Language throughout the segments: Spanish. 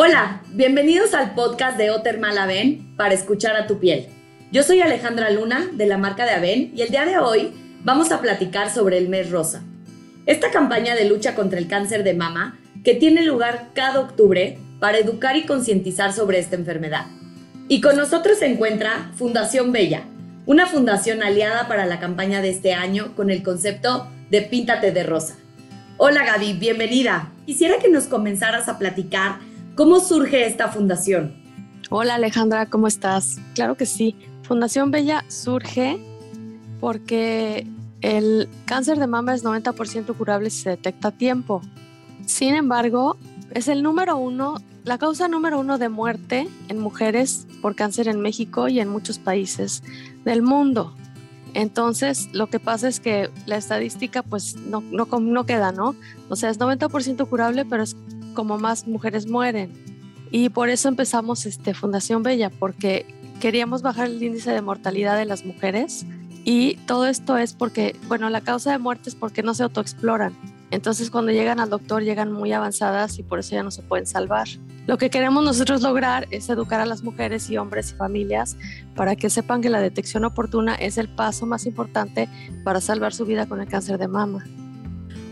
Hola, bienvenidos al podcast de Otermal Aven para escuchar a tu piel. Yo soy Alejandra Luna de la marca de Aven y el día de hoy vamos a platicar sobre el mes rosa. Esta campaña de lucha contra el cáncer de mama que tiene lugar cada octubre para educar y concientizar sobre esta enfermedad. Y con nosotros se encuentra Fundación Bella, una fundación aliada para la campaña de este año con el concepto de Píntate de Rosa. Hola Gaby, bienvenida. Quisiera que nos comenzaras a platicar ¿Cómo surge esta fundación? Hola Alejandra, ¿cómo estás? Claro que sí. Fundación Bella surge porque el cáncer de mama es 90% curable si se detecta a tiempo. Sin embargo, es el número uno, la causa número uno de muerte en mujeres por cáncer en México y en muchos países del mundo. Entonces, lo que pasa es que la estadística pues no, no, no queda, ¿no? O sea, es 90% curable, pero es como más mujeres mueren. Y por eso empezamos este, Fundación Bella, porque queríamos bajar el índice de mortalidad de las mujeres. Y todo esto es porque, bueno, la causa de muerte es porque no se autoexploran. Entonces cuando llegan al doctor llegan muy avanzadas y por eso ya no se pueden salvar. Lo que queremos nosotros lograr es educar a las mujeres y hombres y familias para que sepan que la detección oportuna es el paso más importante para salvar su vida con el cáncer de mama.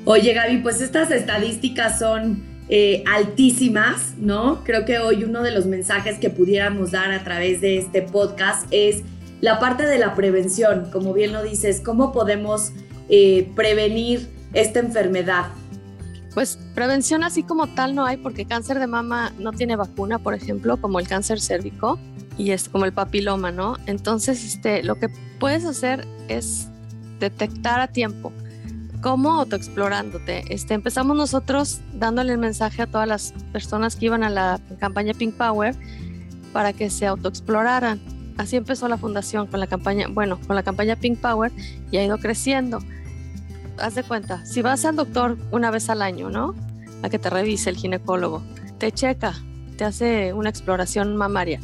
Oye Gaby, pues estas estadísticas son eh, altísimas, ¿no? Creo que hoy uno de los mensajes que pudiéramos dar a través de este podcast es la parte de la prevención, como bien lo dices, cómo podemos eh, prevenir esta enfermedad. Pues prevención así como tal no hay porque cáncer de mama no tiene vacuna, por ejemplo, como el cáncer cérvico y es como el papiloma, ¿no? Entonces, este, lo que puedes hacer es detectar a tiempo ¿Cómo autoexplorándote? Este, empezamos nosotros dándole el mensaje a todas las personas que iban a la campaña Pink Power para que se autoexploraran. Así empezó la fundación con la campaña, bueno, con la campaña Pink Power y ha ido creciendo. Haz de cuenta, si vas al doctor una vez al año, ¿no? A que te revise el ginecólogo, te checa, te hace una exploración mamaria.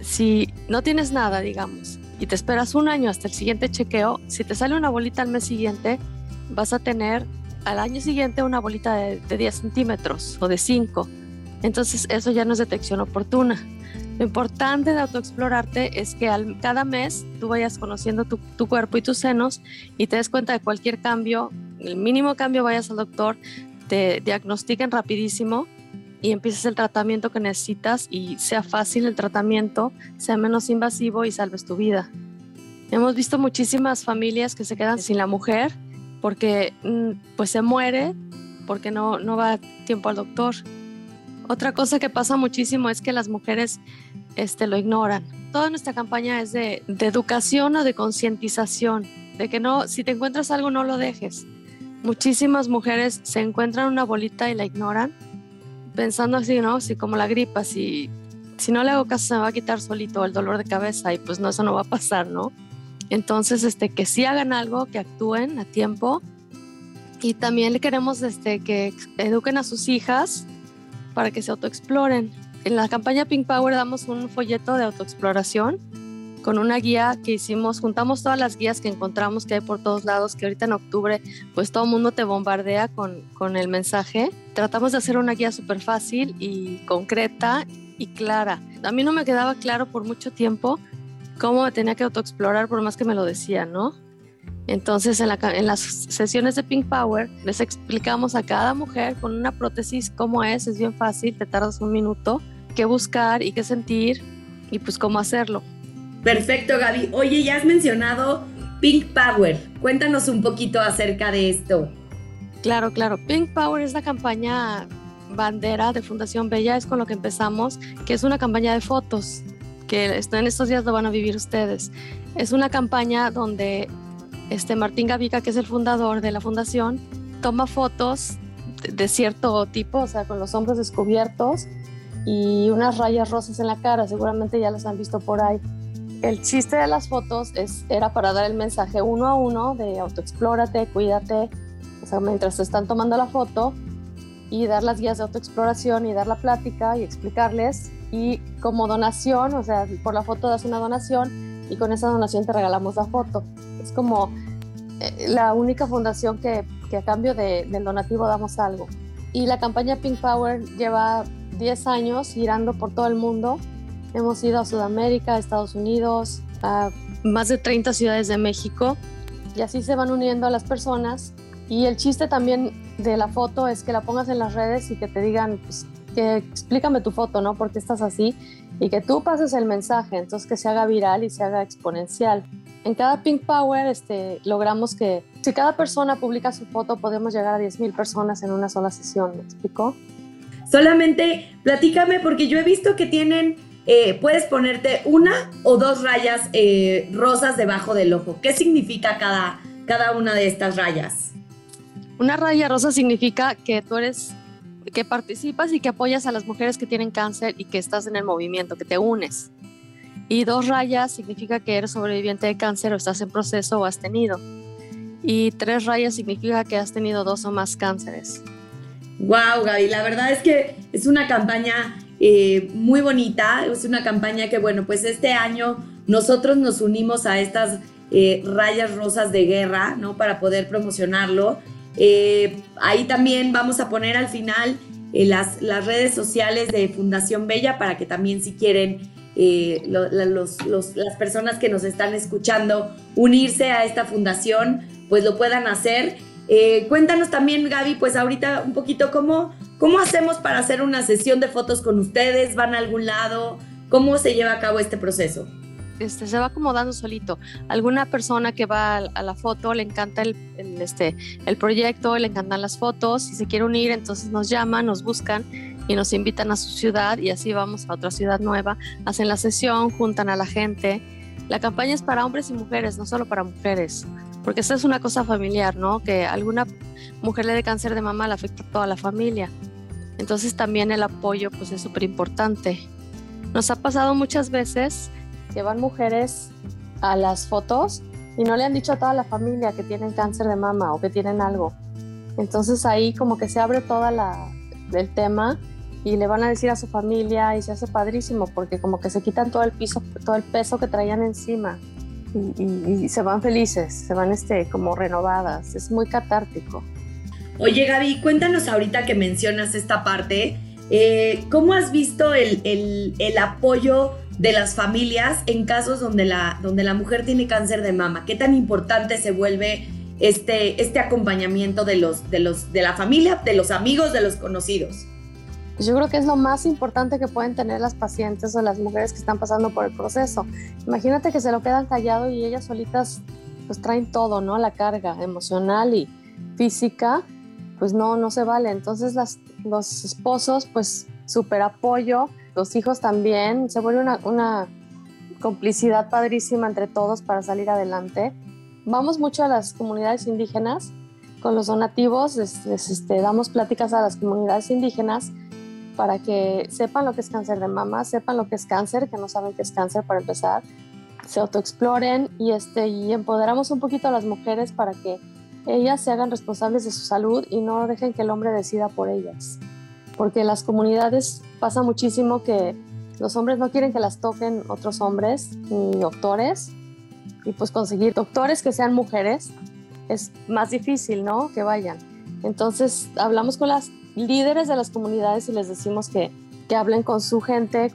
Si no tienes nada, digamos, y te esperas un año hasta el siguiente chequeo, si te sale una bolita al mes siguiente, vas a tener al año siguiente una bolita de, 10 centímetros o de 5. Entonces eso ya no es detección oportuna. Lo importante de autoexplorarte es que al, cada mes tú vayas conociendo tu, tu, cuerpo y tus senos y te des cuenta de cualquier cambio, el mínimo cambio vayas al doctor, te diagnostiquen rapidísimo y empieces el tratamiento que necesitas y sea fácil el tratamiento, sea menos invasivo y salves tu vida. Hemos visto muchísimas familias que se quedan sin la mujer porque mm, pues se muere porque no, no va tiempo al doctor. Otra cosa que pasa muchísimo es que las mujeres este, lo ignoran. Toda nuestra campaña es de, de educación o de concientización, de que no, si te encuentras algo no lo dejes. Muchísimas mujeres se encuentran una bolita y la ignoran, pensando así, ¿no? Si como la gripa, si, si no le hago caso se me va a quitar solito el dolor de cabeza y pues no, eso no va a pasar, ¿no? Entonces, este, que sí hagan algo, que actúen a tiempo. Y también le queremos este, que eduquen a sus hijas para que se autoexploren. En la campaña Pink Power damos un folleto de autoexploración con una guía que hicimos, juntamos todas las guías que encontramos que hay por todos lados, que ahorita en octubre pues todo el mundo te bombardea con, con el mensaje. Tratamos de hacer una guía súper fácil y concreta y clara. A mí no me quedaba claro por mucho tiempo cómo me tenía que autoexplorar por más que me lo decían, ¿no? Entonces en, las sesiones de Pink Power les explicamos a cada mujer con una prótesis cómo es, es bien fácil, te tardas un minuto, qué buscar y qué sentir y pues cómo hacerlo. Perfecto, Gaby. Oye, ya has mencionado Pink Power. Cuéntanos un poquito acerca de esto. Claro, claro. Pink Power es la campaña bandera de Fundación Bella, es con lo que empezamos, que es una campaña de fotos que en estos días lo van a vivir ustedes. Es una campaña donde este Martín Gavica, que es el fundador de la fundación, toma fotos de cierto tipo, o sea, con los hombros descubiertos y unas rayas rosas en la cara, seguramente ya las han visto por ahí. El chiste de las fotos es, era para dar el mensaje uno a uno de autoexplórate, cuídate, o sea, mientras te están tomando la foto y dar las guías de autoexploración y dar la plática y explicarles y como donación, o sea, por la foto das una donación y con esa donación te regalamos la foto. Es como eh, la única fundación que, que a cambio de, del donativo damos algo. Y la campaña Pink Power lleva 10 años girando por todo el mundo. Hemos ido a Sudamérica, a Estados Unidos, a más de 30 ciudades de México y así se van uniendo a las personas. Y el chiste también de la foto es que la pongas en las redes y que te digan, pues, que explícame tu foto, ¿no? ¿Por qué estás así? Y que tú pases el mensaje, entonces que se haga viral y se haga exponencial. En cada Pink Power este, logramos que si cada persona publica su foto, podemos llegar a 10.000 personas en una sola sesión, ¿me explico? Solamente platícame porque yo he visto que tienen, eh, puedes ponerte una o dos rayas eh, rosas debajo del ojo. ¿Qué significa cada, cada una de estas rayas? Una raya rosa significa que tú eres, que participas y que apoyas a las mujeres que tienen cáncer y que estás en el movimiento, que te unes. Y dos rayas significa que eres sobreviviente de cáncer o estás en proceso o has tenido. Y tres rayas significa que has tenido dos o más cánceres. Wow, Gaby, la verdad es que es una campaña eh, muy bonita, es una campaña que, bueno, pues este año nosotros nos unimos a estas eh, rayas rosas de guerra, ¿no? Para poder promocionarlo. Eh, ahí también vamos a poner al final las, las, redes sociales de Fundación Bella para que también si quieren las personas que nos están escuchando unirse a esta fundación, pues lo puedan hacer. Eh, cuéntanos también, Gaby, pues ahorita un poquito cómo, cómo hacemos para hacer una sesión de fotos con ustedes, van a algún lado, cómo se lleva a cabo este proceso. Este, se va acomodando solito. Alguna persona que va a, la foto le encanta el, este, el proyecto, le encantan las fotos, si se quiere unir, entonces nos llaman, nos buscan y nos invitan a su ciudad y así vamos a otra ciudad nueva, hacen la sesión, juntan a la gente. La campaña es para hombres y mujeres, no solo para mujeres porque esta es una cosa familiar, ¿no? Que alguna mujer le dé cáncer de mama le afecta a toda la familia. Entonces también el apoyo pues es súper importante. Nos ha pasado muchas veces que van mujeres a las fotos y no le han dicho a toda la familia que tienen cáncer de mama o que tienen algo. Entonces ahí como que se abre toda la el tema y le van a decir a su familia y se hace padrísimo porque como que se quitan todo el piso, todo el peso que traían encima y, se van felices, se van este, como renovadas. Es muy catártico. Oye Gaby, cuéntanos ahorita que mencionas esta parte, eh, ¿cómo has visto el, el, apoyo de las familias en casos donde la, donde la mujer tiene cáncer de mama? ¿Qué tan importante se vuelve este, este acompañamiento de, los, de, los, de la familia, de los amigos, de los conocidos? Pues yo creo que es lo más importante que pueden tener las pacientes o las mujeres que están pasando por el proceso. Imagínate que se lo quedan callado y ellas solitas pues traen todo, ¿no? La carga emocional y física, pues no, no se vale. Entonces las, los esposos, pues súper apoyo, los hijos también, se vuelve una, complicidad padrísima entre todos para salir adelante. Vamos mucho a las comunidades indígenas, con los donativos, este, damos pláticas a las comunidades indígenas para que sepan lo que es cáncer de mama, sepan lo que es cáncer, que no saben qué es cáncer para empezar, se autoexploren y, este, y empoderamos un poquito a las mujeres para que ellas se hagan responsables de su salud y no dejen que el hombre decida por ellas. Porque en las comunidades pasa muchísimo que los hombres no quieren que las toquen otros hombres ni doctores y pues conseguir doctores que sean mujeres es más difícil, ¿no? Que vayan. Entonces hablamos con las líderes de las comunidades y les decimos que, que hablen con su gente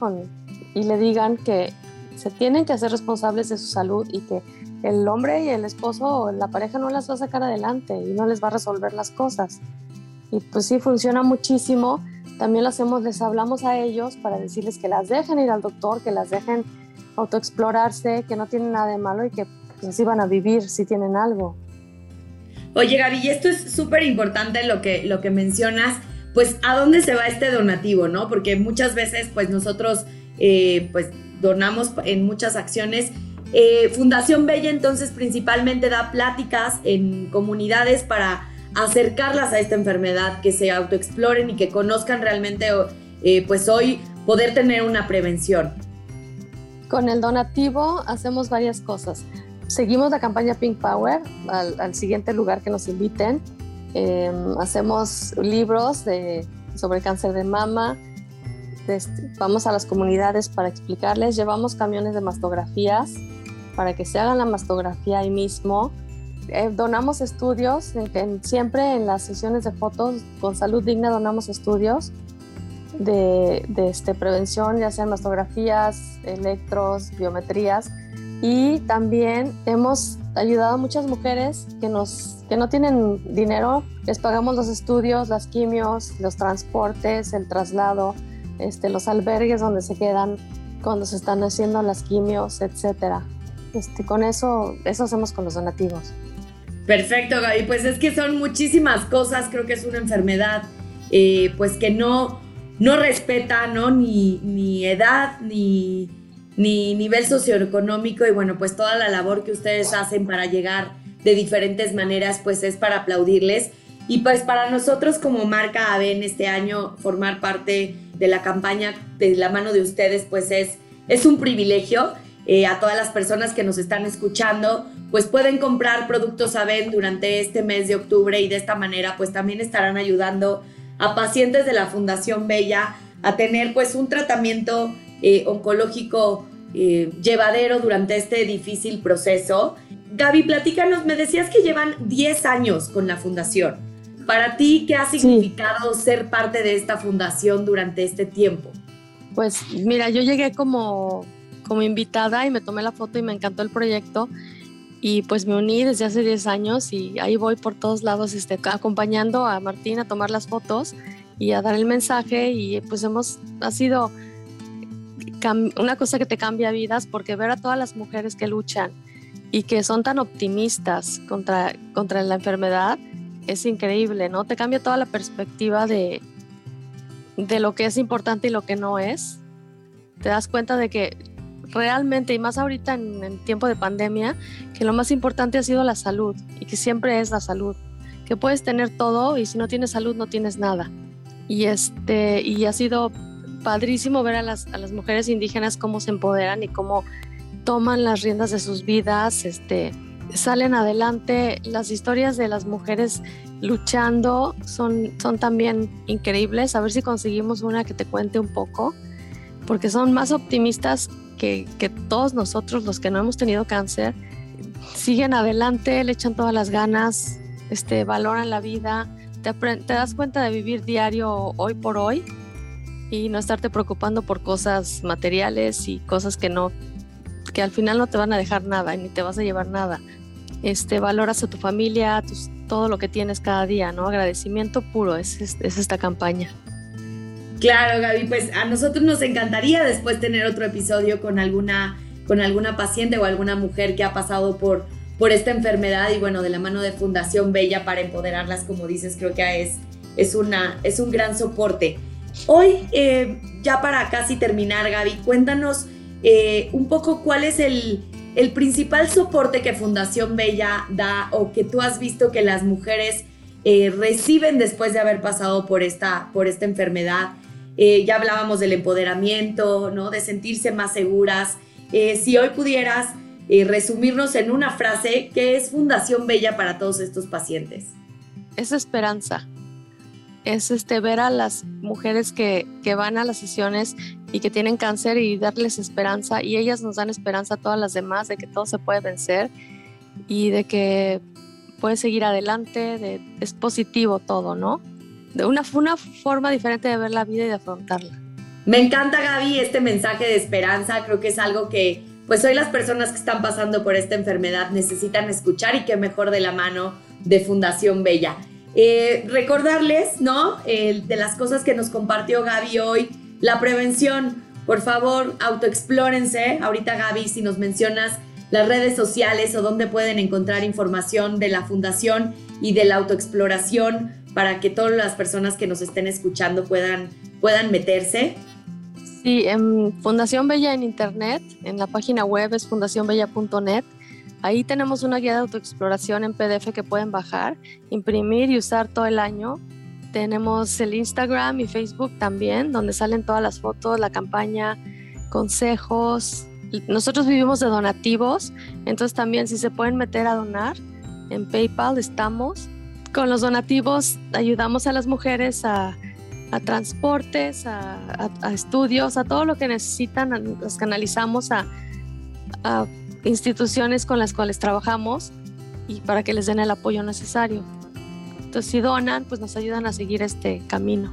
y le digan que se tienen que hacer responsables de su salud y que el hombre y el esposo o la pareja no las va a sacar adelante y no les va a resolver las cosas. Y pues sí, funciona muchísimo. También lo hacemos, les hablamos a ellos para decirles que las dejen ir al doctor, que las dejen autoexplorarse, que no tienen nada de malo y que pues, así van a vivir si tienen algo. Oye, Gaby, y esto es súper importante lo que, lo que mencionas, pues a dónde se va este donativo, ¿no? Porque muchas veces, pues nosotros, eh, pues donamos en muchas acciones. Eh, Fundación Bella entonces principalmente da pláticas en comunidades para acercarlas a esta enfermedad, que se autoexploren y que conozcan realmente, eh, pues hoy poder tener una prevención. Con el donativo hacemos varias cosas seguimos la campaña Pink Power al, siguiente lugar que nos inviten. Em, hacemos libros de, sobre cáncer de mama. Vamos a las comunidades para explicarles. Llevamos camiones de mastografías para que se hagan la mastografía ahí mismo. Eh, donamos estudios, siempre en las sesiones de fotos con salud digna donamos estudios. de, este, prevención, ya sean mastografías, electros, biometrías. Y también hemos ayudado a muchas mujeres que, nos, que no tienen dinero, les pagamos los estudios, las quimios, los transportes, el traslado, este, los albergues donde se quedan cuando se están haciendo las quimios, etcétera. Este, con eso, eso hacemos con los donativos. Perfecto, Gaby. Pues es que son muchísimas cosas. Creo que es una enfermedad, eh, pues que no, no respeta, ¿no? Ni, ni edad, ni, ni nivel socioeconómico. Y bueno, pues toda la labor que ustedes hacen para llegar de diferentes maneras, pues es para aplaudirles. Y pues para nosotros como marca AVEN este año formar parte de la campaña de la mano de ustedes, pues es, es un privilegio. Eh, a todas las personas que nos están escuchando, pues pueden comprar productos AVEN durante este mes de octubre y de esta manera pues también estarán ayudando a pacientes de la Fundación Bella a tener pues un tratamiento eh, oncológico eh, llevadero durante este difícil proceso. Gaby, platícanos, me decías que llevan 10 años con la fundación. Para ti, ¿qué ha significado ser parte de esta fundación durante este tiempo? Pues mira, yo llegué como como invitada y me tomé la foto y me encantó el proyecto y pues me uní desde hace 10 años y ahí voy por todos lados este, acompañando a Martín a tomar las fotos y a dar el mensaje y pues hemos, ha sido una cosa que te cambia vidas porque ver a todas las mujeres que luchan y que son tan optimistas contra, contra la enfermedad es increíble, ¿no? Te cambia toda la perspectiva de, de lo que es importante y lo que no es. Te das cuenta de que realmente, y más ahorita en, el tiempo de pandemia, que lo más importante ha sido la salud y que siempre es la salud. Que puedes tener todo y si no tienes salud no tienes nada. Y, este, y ha sido padrísimo ver a las, a las mujeres indígenas cómo se empoderan y cómo toman las riendas de sus vidas, este, salen adelante. Las historias de las mujeres luchando son, son también increíbles. A ver si conseguimos una que te cuente un poco, porque son más optimistas que, todos nosotros, los que no hemos tenido cáncer, siguen adelante, le echan todas las ganas, este, valoran la vida, te, te, das cuenta de vivir diario hoy por hoy y no estarte preocupando por cosas materiales y cosas que no, que al final no te van a dejar nada ni te vas a llevar nada. Este, valoras a tu familia, todo lo que tienes cada día, ¿no? Agradecimiento puro es esta campaña. Claro, Gaby, pues a nosotros nos encantaría después tener otro episodio con alguna, con alguna paciente o alguna mujer que ha pasado por, por esta enfermedad y bueno, de la mano de Fundación Bella para empoderarlas, como dices, creo que es, es, una, es un gran soporte. Hoy, eh, ya para casi terminar, Gaby, cuéntanos eh, un poco cuál es el, el principal soporte que Fundación Bella da o que tú has visto que las mujeres eh, reciben después de haber pasado por esta, por esta enfermedad. Eh, ya hablábamos del empoderamiento, ¿no? De sentirse más seguras. Eh, si hoy pudieras eh, resumirnos en una frase, ¿qué es Fundación Bella para todos estos pacientes? Es esperanza. Es este, ver a las mujeres que, que van a las sesiones y que tienen cáncer y darles esperanza. Y ellas nos dan esperanza a todas las demás de que todo se puede vencer y de que puedes seguir adelante, de, es positivo todo, ¿no? De una, una forma diferente de ver la vida y de afrontarla. Me encanta Gaby este mensaje de esperanza, creo que es algo que pues hoy las personas que están pasando por esta enfermedad necesitan escuchar y que mejor de la mano de Fundación Bella. Eh, recordarles, ¿no? de las cosas que nos compartió Gaby hoy, la prevención, por favor, autoexplórense. Ahorita Gaby, si nos mencionas las redes sociales o dónde pueden encontrar información de la fundación y de la autoexploración, para que todas las personas que nos estén escuchando puedan, puedan meterse? Sí, en Fundación Bella en Internet, en la página web es fundacionbella.net. Ahí tenemos una guía de autoexploración en PDF que pueden bajar, imprimir y usar todo el año. Tenemos el Instagram y Facebook también, donde salen todas las fotos, la campaña, consejos. Nosotros vivimos de donativos, entonces también si se pueden meter a donar, en PayPal estamos con los donativos ayudamos a las mujeres a, transportes, a, estudios, a todo lo que necesitan, los canalizamos a, a instituciones con las cuales trabajamos y para que les den el apoyo necesario. Entonces, si donan, pues nos ayudan a seguir este camino.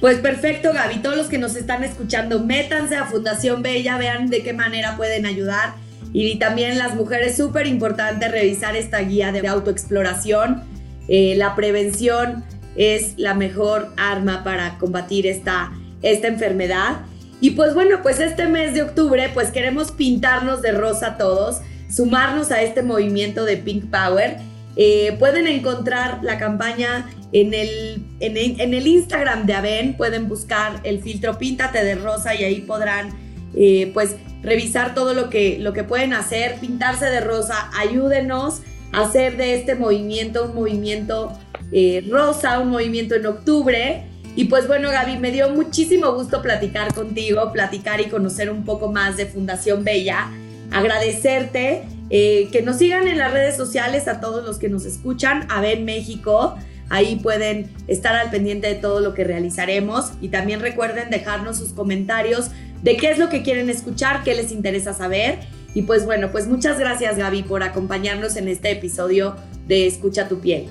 Pues perfecto, Gaby. Todos los que nos están escuchando, métanse a Fundación Bella, vean de qué manera pueden ayudar. Y también las mujeres, súper importante revisar esta guía de autoexploración. Eh, la prevención es la mejor arma para combatir esta, esta enfermedad. Y pues bueno, pues este mes de octubre, pues queremos pintarnos de rosa todos, sumarnos a este movimiento de Pink Power. Eh, pueden encontrar la campaña en el, en el, Instagram de Aven, pueden buscar el filtro Píntate de Rosa y ahí podrán eh, pues revisar todo lo que, lo que pueden hacer, pintarse de rosa, ayúdenos hacer de este movimiento un movimiento eh, rosa, un movimiento en octubre. Y pues bueno, Gaby, me dio muchísimo gusto platicar contigo, platicar y conocer un poco más de Fundación Bella. Agradecerte eh, que nos sigan en las redes sociales a todos los que nos escuchan, Aven México. Ahí pueden estar al pendiente de todo lo que realizaremos y también recuerden dejarnos sus comentarios de qué es lo que quieren escuchar, qué les interesa saber. Y pues bueno, pues muchas gracias Gaby por acompañarnos en este episodio de Escucha tu piel.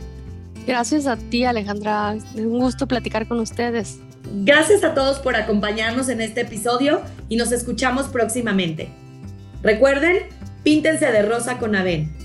Gracias a ti Alejandra, es un gusto platicar con ustedes. Gracias a todos por acompañarnos en este episodio y nos escuchamos próximamente. Recuerden, píntense de rosa con Aven.